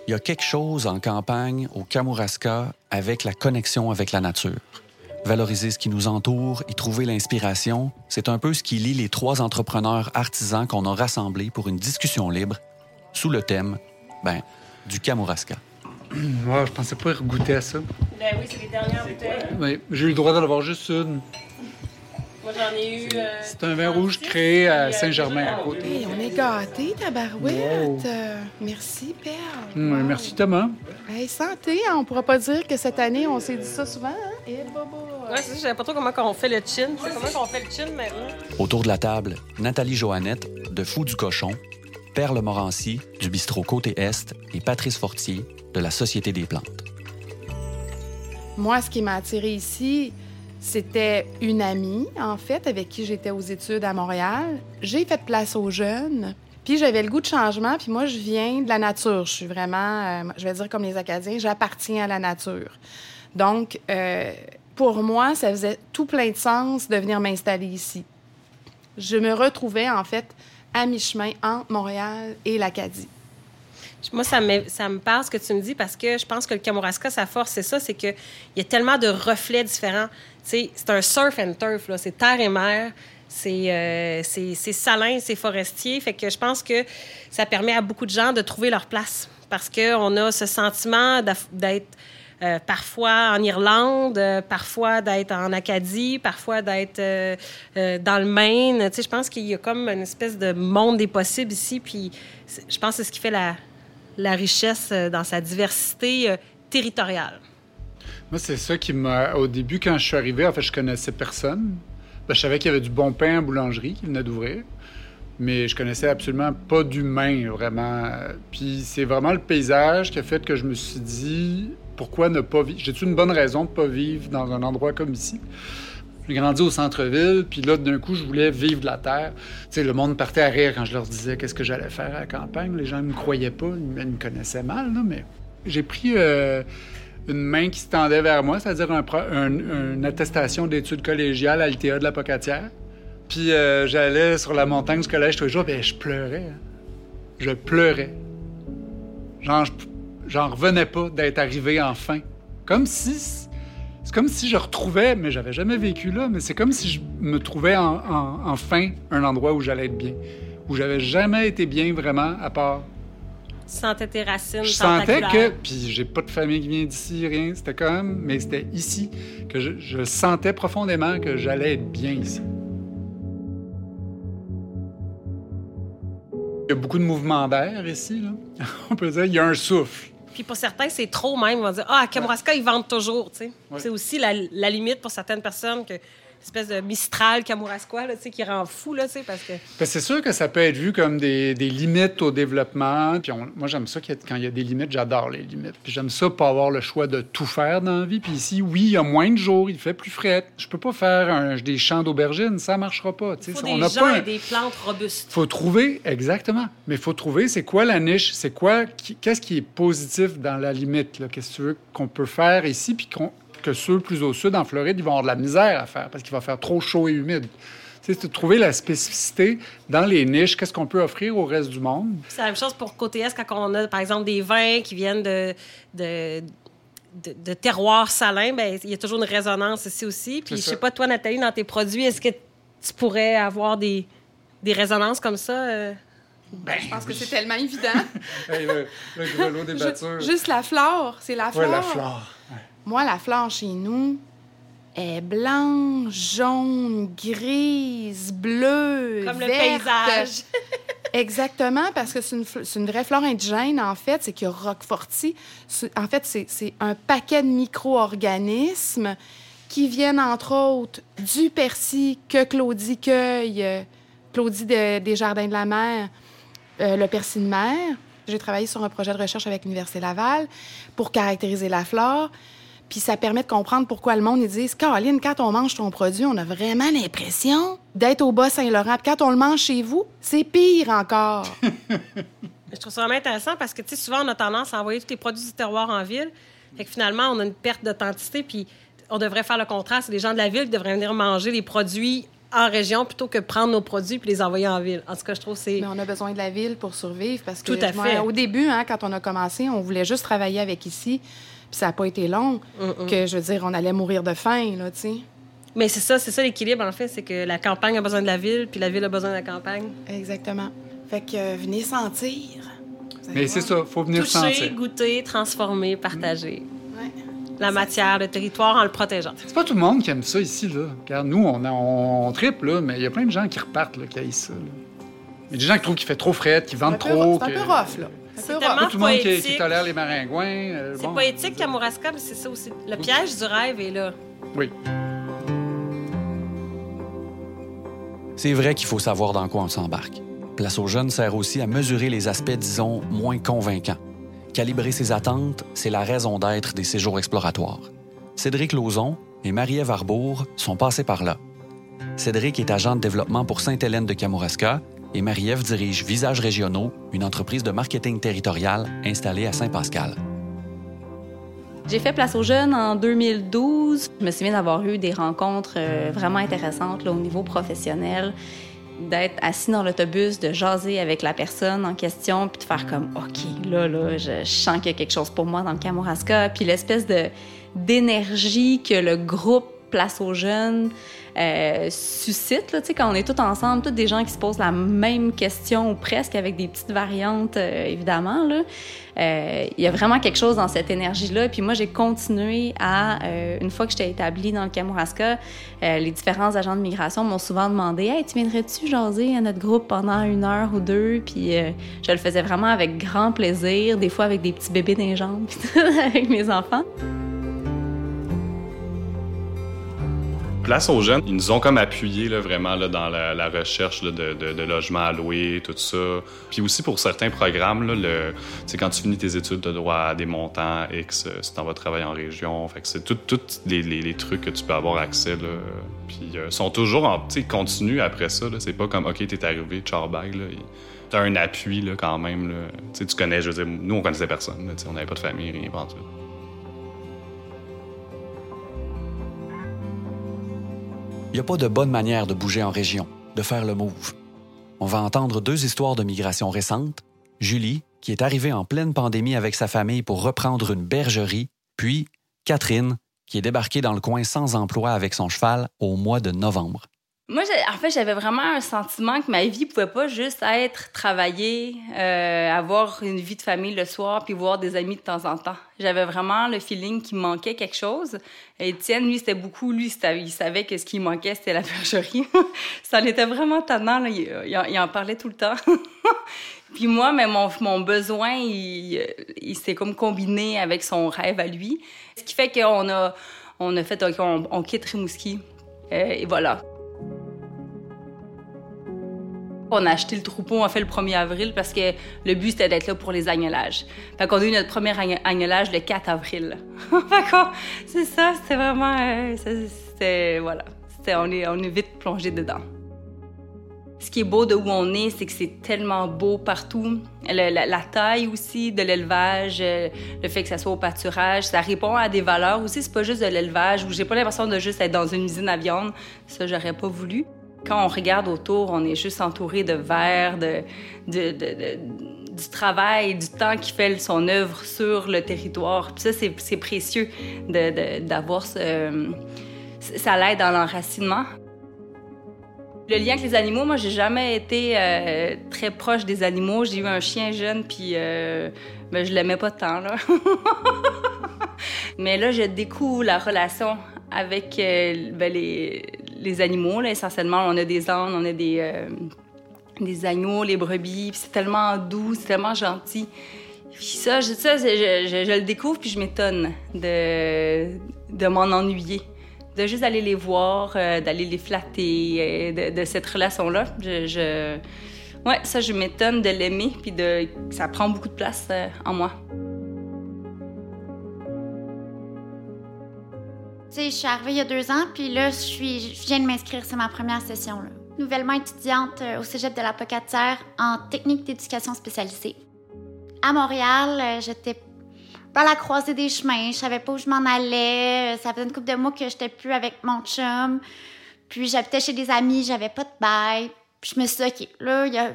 Il y a quelque chose en campagne, au Kamouraska, avec la connexion avec la nature. Valoriser ce qui nous entoure, y trouver l'inspiration, c'est un peu ce qui lie les trois entrepreneurs artisans qu'on a rassemblés pour une discussion libre sous le thème, ben, du Kamouraska. Moi, je pensais pas y goûter à ça. Ben oui, c'est les dernières bouteilles. Oui, j'ai eu le droit d'en avoir juste une. Moi, j'en ai eu. euh, C'est un vin rouge créé à Saint-Germain à côté. Hey, on est gâtés, tabarouette. Wow. Euh, merci, Perle. Hum, Merci Thomas. Hey, santé, hein, on pourra pas dire que cette année, on s'est dit ça souvent. Hein? Eh, bobo. Ouais, c'est ça, je savais pas trop comment on fait le chin. C'est comment qu'on fait le chin maintenant? Autour de la table, Nathalie Joannette, de Fou du Cochon, Perle Morancy, du bistrot Côté Est, et Patrice Fortier, de la Société des plantes. Moi, ce qui m'a attiré ici, c'était une amie, en fait, avec qui j'étais aux études à Montréal. J'ai fait place aux jeunes. Puis j'avais le goût de changement. Puis moi, je viens de la nature. Je suis vraiment, euh, je vais dire comme les Acadiens, j'appartiens à la nature. Donc, euh, pour moi, ça faisait tout plein de sens de venir m'installer ici. Je me retrouvais, en fait, à mi-chemin entre Montréal et l'Acadie. Moi, ça me, ça me parle ce que tu me dis parce que je pense que le Kamouraska, sa force, c'est ça, c'est qu'il y a tellement de reflets différents. C'est un surf and turf. C'est terre et mer. C'est euh, salin, c'est forestier. Fait que je pense que ça permet à beaucoup de gens de trouver leur place parce qu'on a ce sentiment d'être euh, parfois en Irlande, euh, parfois d'être en Acadie, parfois d'être euh, dans le Maine. Je pense qu'il y a comme une espèce de monde des possibles ici. Puis je pense que c'est ce qui fait la, la richesse euh, dans sa diversité euh, territoriale. Moi, c'est ça qui m'a. Au début, quand je suis arrivé, en fait, je connaissais personne. Ben, je savais qu'il y avait du bon pain à boulangerie qui venait d'ouvrir, mais je connaissais absolument pas d'humain, vraiment. Puis c'est vraiment le paysage qui a fait que je me suis dit pourquoi ne pas vivre. J'ai-tu une bonne raison de pas vivre dans un endroit comme ici? J'ai grandi au centre-ville, puis là, d'un coup, je voulais vivre de la terre. Tu sais, le monde partait à rire quand je leur disais qu'est-ce que j'allais faire à la campagne. Les gens ne me croyaient pas, ils me connaissaient mal, mais j'ai pris euh, une main qui se tendait vers moi, c'est-à-dire une attestation d'études collégiales à l'ITA de la Pocatière. Puis euh, j'allais sur la montagne du collège tous les jours, puis je pleurais. hein. Je pleurais. J'en revenais pas d'être arrivé enfin. Comme si... C'est comme si je retrouvais, mais j'avais jamais vécu là, mais c'est comme si je me trouvais en- en- enfin un endroit où j'allais être bien. Où j'avais jamais été bien vraiment, à part Tu sentais tes racines, je sentais sentais ta que, puis j'ai pas de famille qui vient d'ici, rien. C'était quand même, mais c'était ici que je, je sentais profondément que j'allais être bien ici. Il y a beaucoup de mouvements d'air ici, là. On peut dire, il y a un souffle. Puis pour certains, c'est trop même. Ils vont dire Ah, à Kamouraska, ils vendent toujours. tu sais. Ouais. C'est aussi la, la limite pour certaines personnes que espèce de Mistral Kamouraskois là, qui rend fou, là, parce que. Ben, c'est sûr que ça peut être vu comme des, des limites au développement. Puis on- moi, j'aime ça ait- quand il y a des limites, j'adore les limites. Puis j'aime ça pas avoir le choix de tout faire dans la vie. Puis ici, oui, il y a moins de jours, il fait plus frais. Je peux pas faire un- des champs d'aubergines, ça marchera pas. Il faut On des n'a gens pas un- et des plantes robustes. faut trouver, exactement. Mais il faut trouver, c'est quoi la niche, c'est quoi, qu'est-ce qui est positif dans la limite, qu'est-ce que tu veux qu'on peut faire ici, puis qu'on- que ceux plus au sud, en Floride, ils vont avoir de la misère à faire parce qu'il va faire trop chaud et humide. Tu sais, c'est de trouver la spécificité dans les niches, qu'est-ce qu'on peut offrir au reste du monde. C'est la même chose pour côté Est quand on a, par exemple, des vins qui viennent de, de, de, de terroirs salins. Ben, il y a toujours une résonance ici aussi. Puis je sais pas, toi, Nathalie, dans tes produits, est-ce que tu pourrais avoir des, des résonances comme ça? euh? je pense que c'est tellement évident. Hey, le, le grelot des battures. Juste la flore, c'est la flore. Ouais, la flore. Moi, la flore chez nous est blanche, jaune, grise, bleue, Comme le verte. paysage. Exactement, parce que c'est une, vraie flore indigène, en fait. C'est que Roqueforti, c'est- en fait, c'est un paquet de micro-organismes qui viennent, entre autres, du persil que Claudie cueille, euh, Claudie de- des Jardins de la Mer, euh, le persil de mer. J'ai travaillé sur un projet de recherche avec l'Université Laval pour caractériser la flore. Puis ça permet de comprendre pourquoi le monde ils disent Caroline, quand on mange ton produit, on a vraiment l'impression d'être au Bas-Saint-Laurent. Puis quand on le mange chez vous, c'est pire encore. Je trouve ça vraiment intéressant parce que, tu sais, souvent, on a tendance à envoyer tous les produits du terroir en ville. Fait que finalement, on a une perte d'authenticité. Puis on devrait faire le contraire. C'est les gens de la ville qui devraient venir manger les produits en région plutôt que prendre nos produits puis les envoyer en ville. En tout cas, je trouve que c'est. Mais on a besoin de la ville pour survivre parce que Tout à moi, fait. au début, hein, quand on a commencé, on voulait juste travailler avec ici. Puis ça n'a pas été long que, je veux dire, on allait mourir de faim, là, tu sais. Mais c'est ça, c'est ça l'équilibre, en fait. C'est que la campagne a besoin de la ville, puis la ville a besoin de la campagne. Exactement. Fait que euh, venez sentir. Mais c'est ça, faut venir Toucher, sentir. goûter, transformer, partager. La matière, le territoire en le protégeant. C'est pas tout le monde qui aime ça ici, là. Car nous, on, a- on, tripe, là, mais il y a plein de gens qui repartent, là, qui haïssent ça. là. Il y a des gens qui trouvent qu'il fait trop frais, qui vendent C'est un peu- trop. c'est un peu rough, là. C'est Pas tellement tout le monde qui, tolère les maringouins. euh, C'est bon. poétique, Kamouraska, mais c'est ça aussi. Le piège du rêve est là. Oui. C'est vrai qu'il faut savoir dans quoi on s'embarque. Place aux jeunes sert aussi à mesurer les aspects, disons, moins convaincants. Calibrer ses attentes, c'est la raison d'être des séjours exploratoires. Cédric Lauzon et Marie-Ève Arbour sont passés par là. Cédric est agent de développement pour Sainte-Hélène de Kamouraska et Marie-Ève dirige Visages Régionaux, une entreprise de marketing territorial installée à Saint-Pascal. J'ai fait Place aux jeunes en 2012. Je me souviens d'avoir eu des rencontres euh, vraiment intéressantes au niveau professionnel, d'être assis dans l'autobus, de jaser avec la personne en question, puis de faire comme OK, là, là, je, sens qu'il y a quelque chose pour moi dans le Kamouraska. Puis l'espèce d'énergie que le groupe Place aux jeunes euh, suscite, là, quand on est tous ensemble, tous des gens qui se posent la même question ou presque avec des petites variantes, euh, évidemment. Euh, il y a vraiment quelque chose dans cette énergie-là. Puis moi, j'ai continué à, euh, une fois que j'étais établie dans le Kamouraska, les différents agents de migration m'ont souvent demandé Hey, tu viendrais-tu jaser à notre groupe pendant une heure ou deux Puis je le faisais vraiment avec grand plaisir, des fois avec des petits bébés dans avec mes enfants. Place aux jeunes, ils nous ont comme appuyés là, vraiment là, dans la, recherche de, de- de logements à louer, tout ça. Puis aussi pour certains programmes, là, quand tu finis tes études, tu as droit à des montants X euh, si tu vas travailler en région. Fait que c'est tous les, les- les trucs que tu peux avoir accès. Là. Puis euh, sont toujours en continu après ça. C'est pas comme OK, t'es arrivé, charbag. là. Tu as un appui là, quand même. Là. Tu connais, je veux dire, nous on connaissait personne. là, on n'avait pas de famille, rien, pas en tout. Il n'y a pas de bonne manière de bouger en région, de faire le move. On va entendre deux histoires de migration récentes. Julie, qui est arrivée en pleine pandémie avec sa famille pour reprendre une bergerie, puis Catherine, qui est débarquée dans le coin sans emploi avec son cheval au mois de novembre. Moi, en fait, j'avais vraiment un sentiment que ma vie pouvait pas juste être travailler, euh, avoir une vie de famille le soir, puis voir des amis de temps en temps. J'avais vraiment le feeling qu'il manquait quelque chose. Étienne, lui, c'était beaucoup, lui, il savait que ce qui manquait, c'était la bergerie. Ça en était vraiment tannant, là. Il, en- parlait tout le temps. puis moi, mais mon, mon besoin, il, s'est comme combiné avec son rêve à lui. Ce qui fait qu'on a, on a fait, on, on quitte Rimouski. Euh, et voilà. On a acheté le troupeau, a fait le 1er avril parce que le but c'était d'être là pour les agnelages. Fait qu'on a eu notre premier agne- agnelage le 4 avril. c'est ça, c'était vraiment. euh, c'était. Voilà. C'était, on, est, on est vite plongé dedans. Ce qui est beau de où on est, c'est que c'est tellement beau partout. La, la taille aussi de l'élevage, euh, le fait que ça soit au pâturage, ça répond à des valeurs aussi. C'est pas juste de l'élevage où j'ai pas l'impression de juste être dans une usine à viande. Ça, j'aurais pas voulu. Quand on regarde autour, on est juste entouré de verre, de, du travail, du temps qui fait son œuvre sur le territoire. Puis ça, c'est précieux d'avoir ce... ça l'aide dans l'enracinement. Le lien avec les animaux, moi, j'ai jamais été euh, très proche des animaux. J'ai eu un chien jeune, puis euh, ben, je l'aimais pas tant, là. Mais là, je découvre la relation avec euh, ben, les, les animaux. Là, essentiellement, on a des ânes, on a des, euh, des agneaux, les brebis. c'est tellement doux, c'est tellement gentil. Puis ça, je, ça, je, je- le découvre, puis je m'étonne de, de m'en ennuyer. De juste aller les voir, euh, d'aller les flatter, euh, de, cette relation-là. Je, je- Ouais, ça, je m'étonne de l'aimer, puis de... ça prend beaucoup de place en moi. Tu je suis arrivée il y a deux ans, puis là, je, suis, viens de m'inscrire, c'est ma première session. Là. Nouvellement étudiante euh, au cégep de la Pocatière en technique d'éducation spécialisée. À Montréal, euh, j'étais dans la croisée des chemins, je savais pas où je m'en allais. Euh, Ça faisait une couple de mois que j'étais plus avec mon chum. Puis j'habitais chez des amis, j'avais pas de bail. Puis je me suis dit, OK, là, y a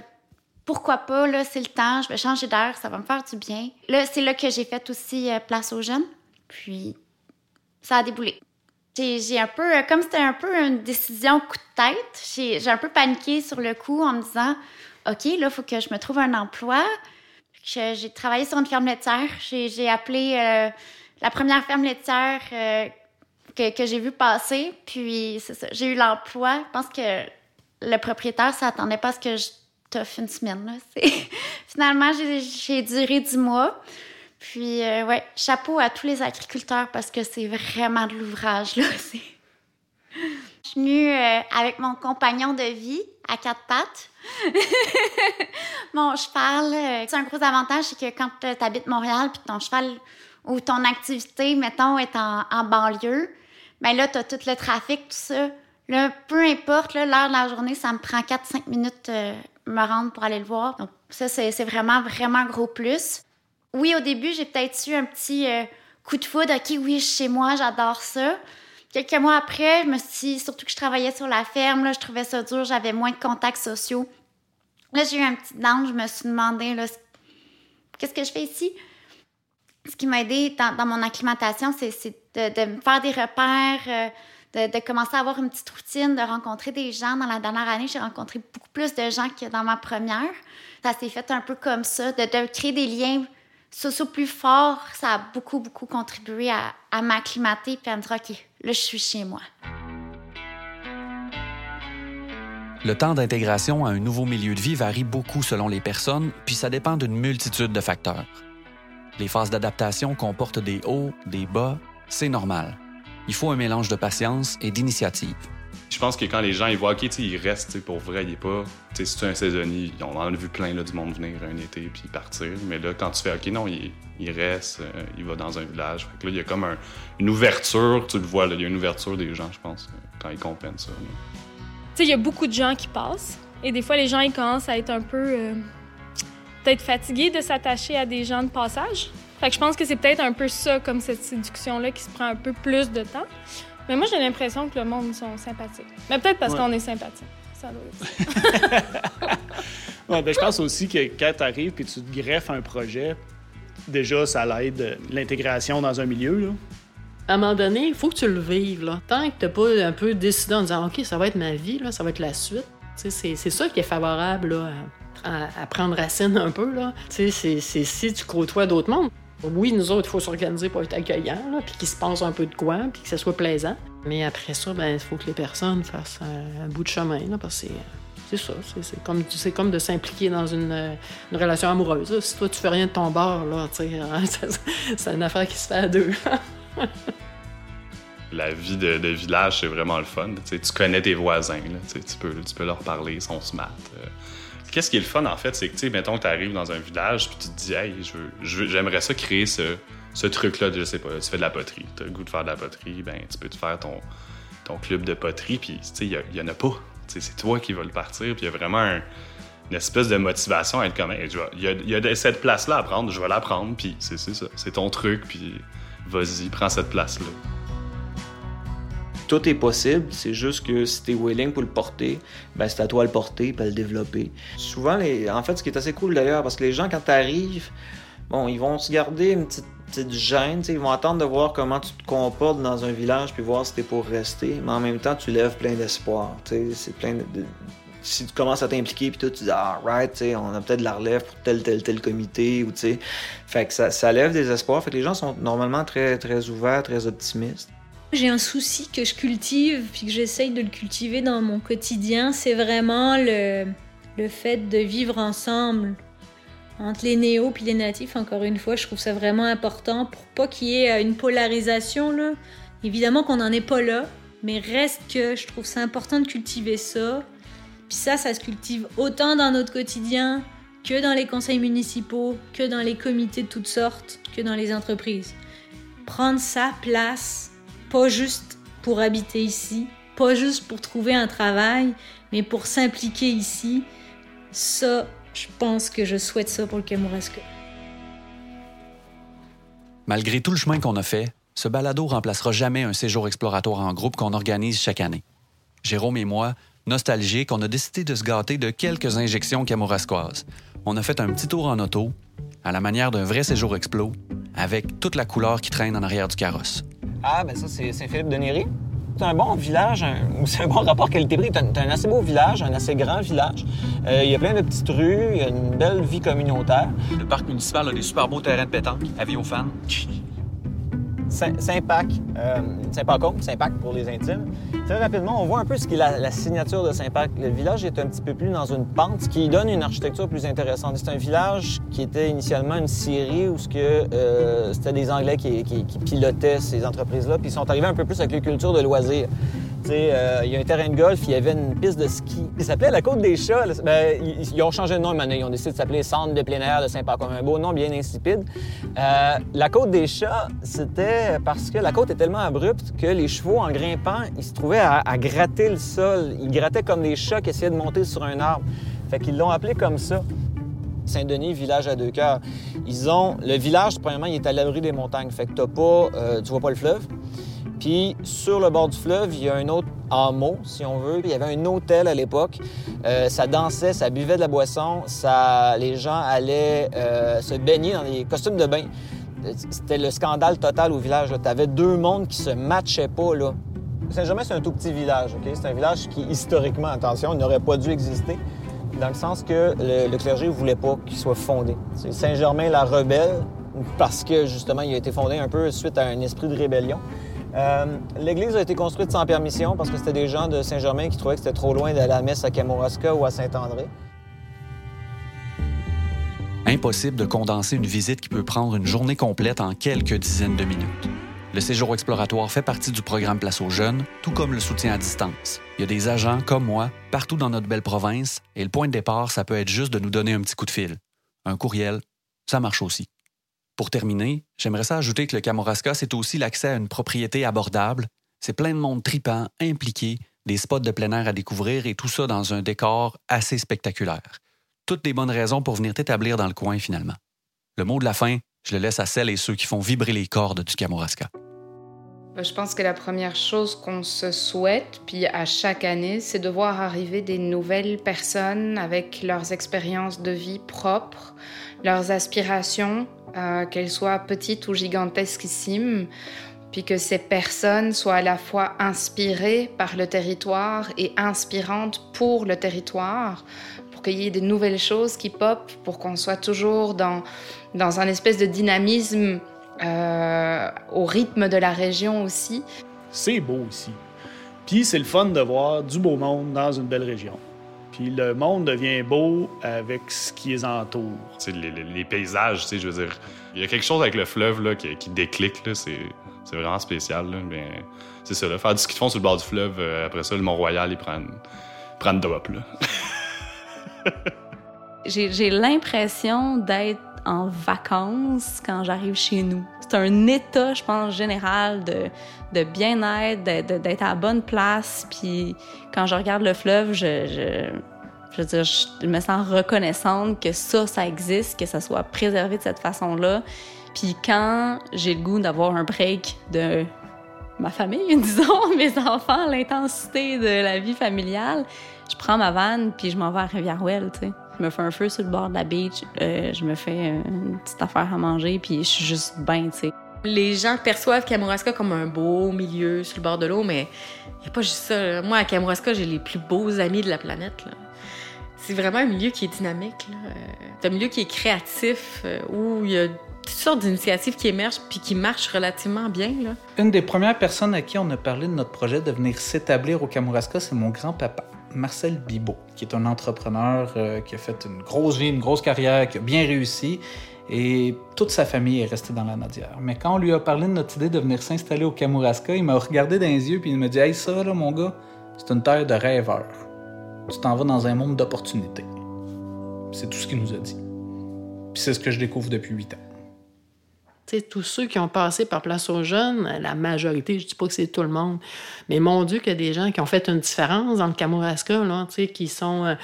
pourquoi pas, là, c'est le temps, je vais changer d'air, ça va me faire du bien. Là, c'est là que j'ai fait aussi place aux jeunes. Puis, ça a déboulé. J'ai un peu, comme c'était un peu une décision coup de tête, j'ai un peu paniqué sur le coup en me disant OK, là, il faut que je me trouve un emploi. J'ai travaillé sur une ferme laitière. J'ai appelé euh, la première ferme laitière euh, que, que j'ai vue passer. Puis, j'ai eu l'emploi. Je pense que le propriétaire s'attendait pas à ce que je t'offre une semaine. Là. Finalement, j'ai duré dix mois. Puis, euh, ouais, chapeau à tous les agriculteurs parce que c'est vraiment de l'ouvrage, là. Je suis venue euh, avec mon compagnon de vie à quatre pattes. mon cheval, euh, c'est un gros avantage, c'est que quand tu habites Montréal puis ton cheval ou ton activité, mettons, est en, banlieue, bien là, tu as tout le trafic, tout ça. Là, peu importe l'heure de la journée, ça me prend 4-5 minutes me rendre pour aller le voir. Donc, ça, c'est vraiment, vraiment gros plus oui, au début, j'ai peut-être eu un petit euh, coup de foudre. OK, oui, chez moi, j'adore ça. Quelques mois après, je me suis surtout que je travaillais sur la ferme, là, je trouvais ça dur, j'avais moins de contacts sociaux. Là, j'ai eu un petit down, je me suis demandé, là, qu'est-ce que je fais ici? Ce qui m'a aidé dans, mon acclimatation, c'est de, me faire des repères, euh, de, commencer à avoir une petite routine, de rencontrer des gens. Dans la dernière année, j'ai rencontré beaucoup plus de gens que dans ma première. Ça s'est fait un peu comme ça, de créer des liens Soso plus fort, ça a beaucoup, beaucoup contribué à, m'acclimater puis à me dire, OK, là, je suis chez moi. Le temps d'intégration à un nouveau milieu de vie varie beaucoup selon les personnes, puis ça dépend d'une multitude de facteurs. Les phases d'adaptation comportent des hauts, des bas, c'est normal. Il faut un mélange de patience et d'initiative. Je pense que quand les gens ils voient, OK, ils restent, pour vrai, il est pas. Si tu es un saisonnier, on en a vu plein là, du monde venir un été puis partir. Mais là, quand tu fais, OK, non, il, il reste, euh, il va dans un village. Fait que là, il y a comme une ouverture, tu le vois, il y a une ouverture des gens, je pense, quand ils comprennent ça. Tu sais, il y a beaucoup de gens qui passent. Et des fois, les gens, ils commencent à être un peu. Euh, peut-être fatigués de s'attacher à des gens de passage. Fait que je pense que c'est peut-être un peu ça, comme cette séduction-là, qui se prend un peu plus de temps. Mais moi, j'ai l'impression que le monde sont sympathiques. Mais peut-être parce qu'on est sympathique. Ça ouais, ben, je pense aussi que quand tu arrives et tu te greffes un projet, déjà, ça l'aide l'intégration dans un milieu. Là. À un moment donné, il faut que tu le vives. Là. Tant que tu n'as pas un peu décidé en disant OK, ça va être ma vie, là, ça va être la suite. C'est, c'est ça qui est favorable là, à, à, prendre racine un peu. Là. C'est, c'est si tu côtoies d'autres mondes. Oui, nous autres, il faut s'organiser pour être accueillant, puis qu'il se passe un peu de quoi, puis que ça soit plaisant. Mais après ça, ben, il faut que les personnes fassent un, bout de chemin, parce que c'est ça. C'est comme, de s'impliquer dans une, relation amoureuse. Si toi, tu fais rien de ton bord, là, c'est une affaire qui se fait à deux. La vie de, village, c'est vraiment le fun. tu connais tes voisins, tu, peux, tu peux leur parler, ils sont smart. Euh, Qu'est-ce qui est le fun, en fait, c'est que, tu sais, mettons tu arrives dans un village, puis tu te dis, hey, j'aimerais ça créer ce, ce truc-là, je sais pas, tu fais de la poterie, tu as le goût de faire de la poterie, ben tu peux te faire ton, ton club de poterie, puis, tu sais, il y, en a pas. C'est toi qui vas le partir, puis il y a vraiment une espèce de motivation à être comme, il y, a, cette place-là à prendre, je vais la prendre, puis c'est ça, c'est ton truc, puis vas-y, prends cette place-là tout est possible. C'est juste que si t'es willing pour le porter, ben c'est à toi de le porter et le développer. Souvent, en fait, ce qui est assez cool d'ailleurs, parce que les gens, quand t'arrives, bon, ils vont se garder une petite, petite gêne, ils vont attendre de voir comment tu te comportes dans un village puis voir si t'es pour rester. Mais en même temps, tu lèves plein d'espoir. C'est plein de... si tu commences à t'impliquer puis toi tu dis ah right on a peut-être de la relève pour tel tel tel comité ou tu sais fait que ça, ça, lève des espoirs fait que les gens sont normalement très très ouverts très optimistes j'ai un souci que je cultive, puis que j'essaye de le cultiver dans mon quotidien, c'est vraiment le, le fait de vivre ensemble entre les néos et les natifs. Encore une fois, je trouve ça vraiment important pour pas qu'il y ait euh, une polarisation. Là. Évidemment qu'on n'en est pas là, mais reste que je trouve ça important de cultiver ça. Puis ça, ça se cultive autant dans notre quotidien que dans les conseils municipaux, que dans les comités de toutes sortes, que dans les entreprises. Prendre sa place pas juste pour habiter ici, pas juste pour trouver un travail, mais pour s'impliquer ici. Ça, je pense que je souhaite ça pour le Kamouraska. Malgré tout le chemin qu'on a fait, ce balado remplacera jamais un séjour exploratoire en groupe qu'on organise chaque année. Jérôme et moi, nostalgiques, on a décidé de se gâter de quelques injections kamouraskoises. On a fait un petit tour en auto, à la manière d'un vrai séjour explo, avec toute la couleur qui traîne en arrière du carrosse. Ah, ben ça, c'est Saint-Philippe de Néry. C'est un bon village, c'est un bon rapport qualité-prix. C'est un, assez beau village, un assez grand village. Euh, il y a plein de petites rues, il y a une belle vie communautaire. Le parc municipal a des super beaux terrains de pétanque. Avis aux fans. Saint-Pac, euh, Saint-Pacôme, Saint-Pac pour les intimes. Très rapidement, on voit un peu ce qui est la, signature de Saint-Pac. Le village est un petit peu plus dans une pente, ce qui donne une architecture plus intéressante. C'est un village qui était initialement une scierie où euh, c'était des Anglais qui, qui, pilotaient ces entreprises-là, puis ils sont arrivés un peu plus avec les cultures de loisirs. Euh, il y a un terrain de golf, il y avait une piste de ski. Il s'appelait la Côte des Chats. Ben, ils, ont changé de nom une Ils ont décidé de s'appeler Centre de plein air de Saint-Paul, comme un beau nom bien insipide. Euh, la Côte des Chats, c'était parce que la côte est tellement abrupte que les chevaux, en grimpant, ils se trouvaient à, gratter le sol. Ils grattaient comme des chats qui essayaient de monter sur un arbre. Fait qu'ils l'ont appelé comme ça. Saint-Denis, village à deux cœurs. Ils ont... Le village, premièrement, il est à l'abri des montagnes. Fait que t'as pas... Euh, tu vois pas le fleuve. Puis sur le bord du fleuve, il y a un autre hameau, si on veut. Il y avait un hôtel à l'époque. Euh, ça dansait, ça buvait de la boisson. Les gens allaient euh, se baigner dans des costumes de bain. C'était le scandale total au village. Tu avais deux mondes qui se matchaient pas. Là. Saint-Germain, c'est un tout petit village. C'est un village qui, historiquement, attention, n'aurait pas dû exister dans le sens que le, clergé ne voulait pas qu'il soit fondé. Saint-Germain la rebelle, parce que justement, il a été fondé un peu suite à un esprit de rébellion. Euh, l'église a été construite sans permission parce que c'était des gens de Saint-Germain qui trouvaient que c'était trop loin d'aller à la messe à Kamouraska ou à Saint-André. Impossible de condenser une visite qui peut prendre une journée complète en quelques dizaines de minutes. Le séjour exploratoire fait partie du programme Place aux jeunes, tout comme le soutien à distance. Il y a des agents comme moi partout dans notre belle province et le point de départ, ça peut être juste de nous donner un petit coup de fil. Un courriel, ça marche aussi. Pour terminer, j'aimerais ça ajouter que le Kamouraska, c'est aussi l'accès à une propriété abordable. C'est plein de monde tripant, impliqué, des spots de plein air à découvrir et tout ça dans un décor assez spectaculaire. Toutes des bonnes raisons pour venir t'établir dans le coin finalement. Le mot de la fin, je le laisse à celles et ceux qui font vibrer les cordes du Kamouraska. Ben, je pense que la première chose qu'on se souhaite, puis à chaque année, c'est de voir arriver des nouvelles personnes avec leurs expériences de vie propres, leurs aspirations, euh, qu'elles soient petites ou gigantesquissimes, puis que ces personnes soient à la fois inspirées par le territoire et inspirantes pour le territoire, pour qu'il y ait des nouvelles choses qui popent, pour qu'on soit toujours dans, dans un espèce de dynamisme euh, au rythme de la région aussi. C'est beau ici. Puis c'est le fun de voir du beau monde dans une belle région. Puis le monde devient beau avec ce qui les entoure. Les, les, les, paysages, je veux dire, il y a quelque chose avec le fleuve là, qui, qui déclic, c'est vraiment spécial. mais c'est ça, là, faire du ski de fond sur le bord du fleuve, euh, après ça, le Mont-Royal, ils prennent, prennent drop. J'ai l'impression d'être en vacances quand j'arrive chez nous. C'est un état, je pense, général de, de bien-être, d'être à la bonne place. Puis quand je regarde le fleuve, je, je, veux dire, je me sens reconnaissante que ça, ça existe, que ça soit préservé de cette façon-là. Puis quand j'ai le goût d'avoir un break de ma famille, disons, mes enfants, l'intensité de la vie familiale, je prends ma vanne puis je m'en vais à Rivière-Ouelle, tu sais. Je me fais un feu sur le bord de la beach, euh, je me fais une petite affaire à manger puis je suis juste bien, tu sais. Les gens perçoivent Kamouraska comme un beau milieu sur le bord de l'eau, mais il n'y a pas juste ça. Moi, à Kamouraska, j'ai les plus beaux amis de la planète. C'est vraiment un milieu qui est dynamique. Euh, c'est un milieu qui est créatif, euh, où il y a toutes sortes d'initiatives qui émergent puis qui marchent relativement bien. Une des premières personnes à qui on a parlé de notre projet de venir s'établir au Kamouraska, c'est mon grand-papa. Marcel Bibot, qui est un entrepreneur euh, qui a fait une grosse vie, une grosse carrière, qui a bien réussi. Et toute sa famille est restée dans la Nadière. Mais quand on lui a parlé de notre idée de venir s'installer au Kamouraska, il m'a regardé dans les yeux puis il m'a dit Hey, ça, là, mon gars, c'est une terre de rêveurs. Tu t'en vas dans un monde d'opportunités. C'est tout ce qu'il nous a dit. Puis c'est ce que je découvre depuis huit ans tous ceux qui ont passé par Place aux Jeunes, la majorité, je dis pas que c'est tout le monde, mais mon Dieu, qu'il y a des gens qui ont fait une différence dans le Kamouraska, là, qui sont euh,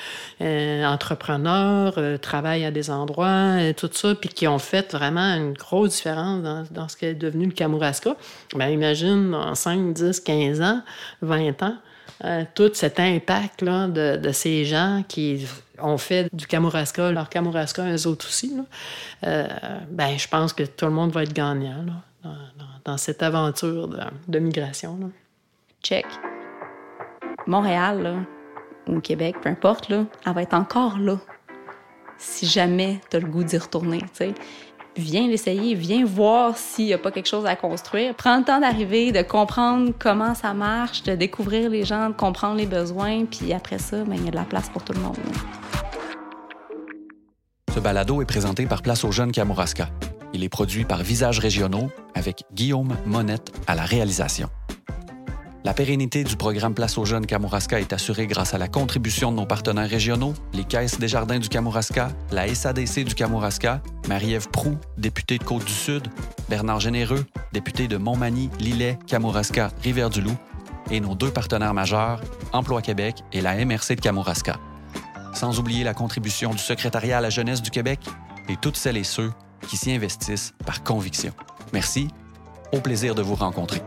euh, entrepreneurs, euh, travaillent à des endroits, tout ça, puis qui ont fait vraiment une grosse différence dans, dans ce qui est devenu le Kamouraska. Ben, imagine, en 5, 10, 15 ans, 20 ans, euh, tout cet impact-là de, de, ces gens qui ont fait du Kamouraska, leur Kamouraska, eux autres aussi, là, euh, ben, je pense que tout le monde va être gagnant là, dans, cette aventure de, migration. Là. Check. Montréal, là, ou Québec, peu importe, là, elle va être encore là si jamais tu as le goût d'y retourner. Viens l'essayer, viens voir s'il n'y a pas quelque chose à construire. Prends le temps d'arriver, de comprendre comment ça marche, de découvrir les gens, de comprendre les besoins, puis après ça, ben, il y a de la place pour tout le monde. Ce balado est présenté par Place aux jeunes Kamouraska. Il est produit par Visages régionaux avec Guillaume Monette à la réalisation. La pérennité du programme Place aux jeunes Kamouraska est assurée grâce à la contribution de nos partenaires régionaux, les Caisses des Jardins du Kamouraska, la SADC du Kamouraska, Marie-Ève Prou, députée de Côte-du-Sud, Bernard Généreux, député de Montmagny, Lillet, Kamouraska, Rivière-du-Loup, et nos deux partenaires majeurs, Emploi Québec et la MRC de Kamouraska. Sans oublier la contribution du Secrétariat à la jeunesse du Québec et toutes celles et ceux qui s'y investissent par conviction. Merci. Au plaisir de vous rencontrer.